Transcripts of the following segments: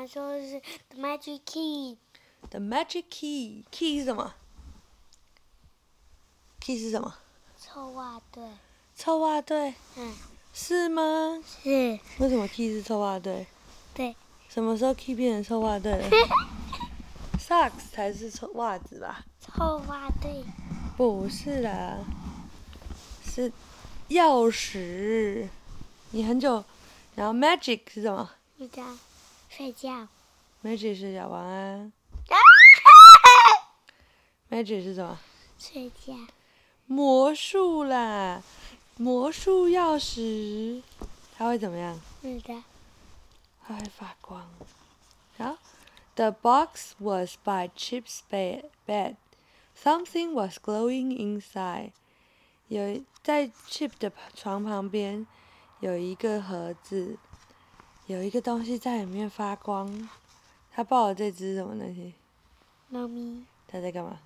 妈说是 the magic key。The magic key key 是什么？key 是什么？臭袜队。臭袜队嗯，是吗？是，为什么 key 是臭袜队？对。什么时候 key 变成臭袜队了？socks 才是臭袜子吧？臭袜队。不是啦，是钥匙。你很久，然后 magic 是什么睡觉。睡觉。？magic 是讲晚安。magic 是什么？睡觉。魔术啦，魔术钥匙，它会怎么样？是的。它会发光。好，The box was by Chip's bed. bed. Something was glowing inside. 有在 Chip 的床旁边有一个盒子，有一个东西在里面发光。他抱的这只什么东西？猫咪他在干嘛？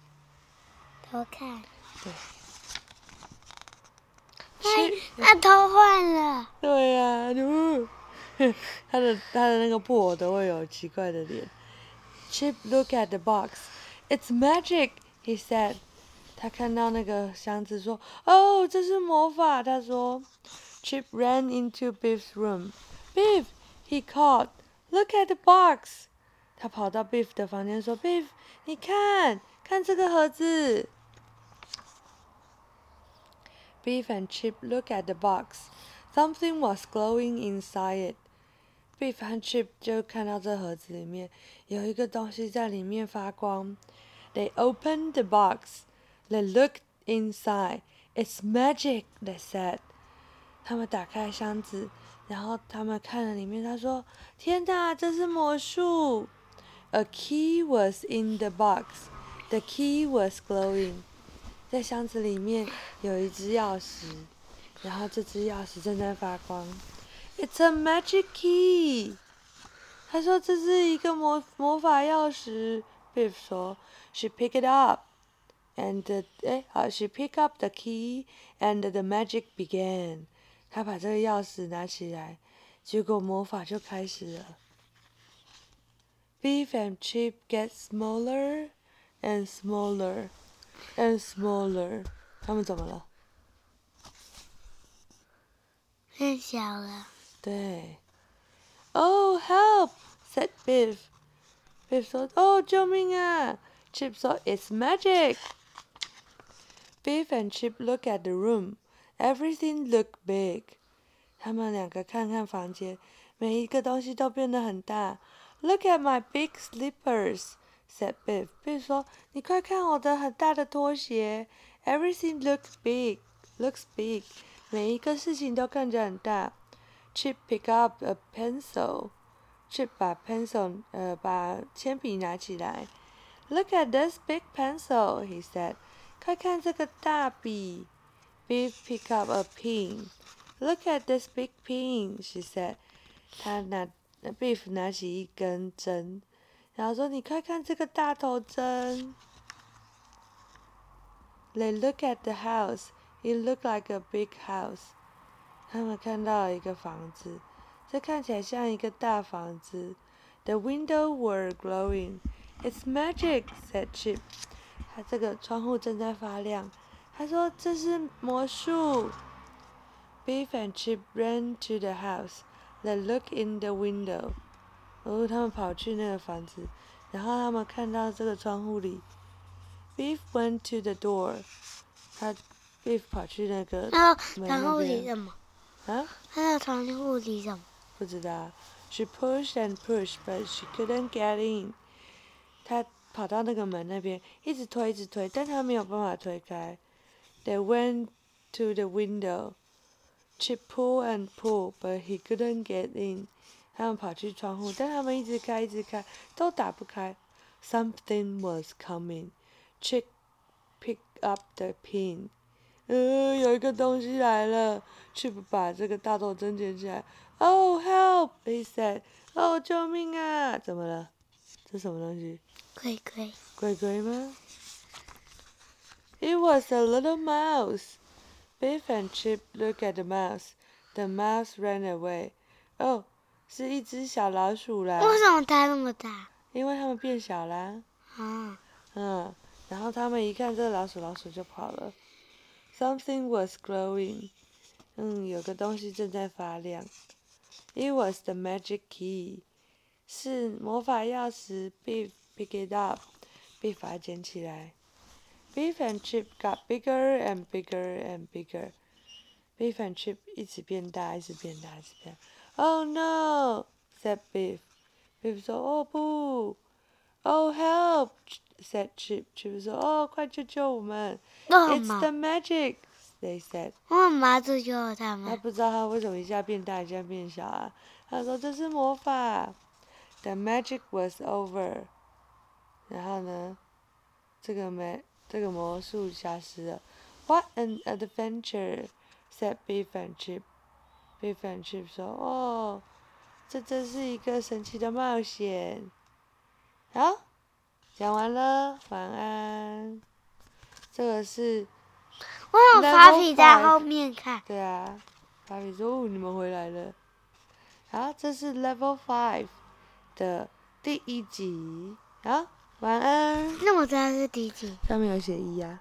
偷看。对。哎 Chip，它偷换了。对呀、嗯 他的他的那个布偶都会有奇怪的脸。Chip look at the box. It's magic, he said. 他看到那个箱子说：“哦，这是魔法。”他说。Chip ran into Biff's room. Biff, he called. Look at the box. 他跑到 Biff 的房间说：“Biff，你看，看这个盒子。” Biff and Chip look at the box. Something was glowing inside it. Biff 和 Chip 就看到这盒子里面有一个东西在里面发光。They opened the box. They looked inside. It's magic, they said. 他们打开箱子， 然后他们看了里面，他说：“天哪，这是魔术！” A key was in the box. The key was glowing. 在箱子里面有一只钥匙，然后这只钥匙正在发光。It's a magic key。他说这是一个魔魔法钥匙。Biff 说，She picked it up, and 哎好，She picked up the key, and the magic began。他把这个钥匙拿起来，结果魔法就开始了。Beef and Chip get smaller and smaller and smaller。他们怎么了？变小了。对。Oh help! said Biff. Biff 说：“哦，救命啊！”Chip 说：“It's magic.” Biff and Chip look at the room. Everything looked big. 他们两个看看房间，每一个东西都变得很大。Look at my big slippers, said Biff. Biff 说：“你快看我的很大的拖鞋。”Everything looks big, looks big. 每一个事情都看着很大。Chip pick up a pencil. Chip 把 pencil 呃把铅笔拿起来。Look at this big pencil, he said. 快看这个大笔。 Biff pick up a pin. Look at this big pin, she said. 他拿 Biff 拿起一根针，然后说：“你快看这个大头针。” They look at the house. It looked like a big house. 他们看到了一个房子，这看起来像一个大房子。The windows were glowing. It's magic, said Chip. 他这个窗户正在发亮。 他说这是魔术。Beef and Chip ran to the house. They looked in the window. 然后他们跑去那个房子，然后他们看到这个窗户里。Beef went to the door. 他 Beef 跑去那个然后门然后那边里什么？啊，他的窗户里什么？不知道。She pushed and pushed, but she couldn't get in. 她跑到那个门那边，一直推，一直推，但她没有办法推开。They went to the window. Chip pulled and pulled, but he couldn't get in. 他们跑去窗户，但他们一直开，一直开，都打不开。Something was coming. Chip picked up the pin. 呃，有一个东西来了。Chip 把这个大头针捡起来。Oh help! He said. 哦，救命啊！怎么了？这什么东西？龟龟。鬼鬼吗？It was a little mouse. Biff and Chip looked at the mouse. The mouse ran away. Oh, 是一只小老鼠啦，为什么它那么大？因为它们变小啦。啊，嗯，然后他们一看这个老鼠，老鼠就跑了。Something was glowing，嗯，有个东西正在发亮。It was the magic key，是魔法钥匙。Beef pick it up，Beef 把它捡起来。Beef and Chip got bigger and bigger and bigger。Beef and Chip 一直变大，一直变大，一直变大。Oh no！said Beef。Beef 说：“哦不。” Oh help! said Chip. Chip 说：“哦，快救救我们！”It's 为什么 the？magic, they said. 为什么要救救他他们？不知道他为什么一下变大，一下变小啊？他说这是魔法。The magic was over. 然后呢，这个魔 这个魔术消失了 what an adventure! said be friendship be friendship 说哦这真是一个神奇的冒险。好讲完了晚安。这个是 我有芭比在后面看对啊芭比说你们回来了。好这是 level five 的第一集。好晚安。那我知道是第几。上面有写一啊。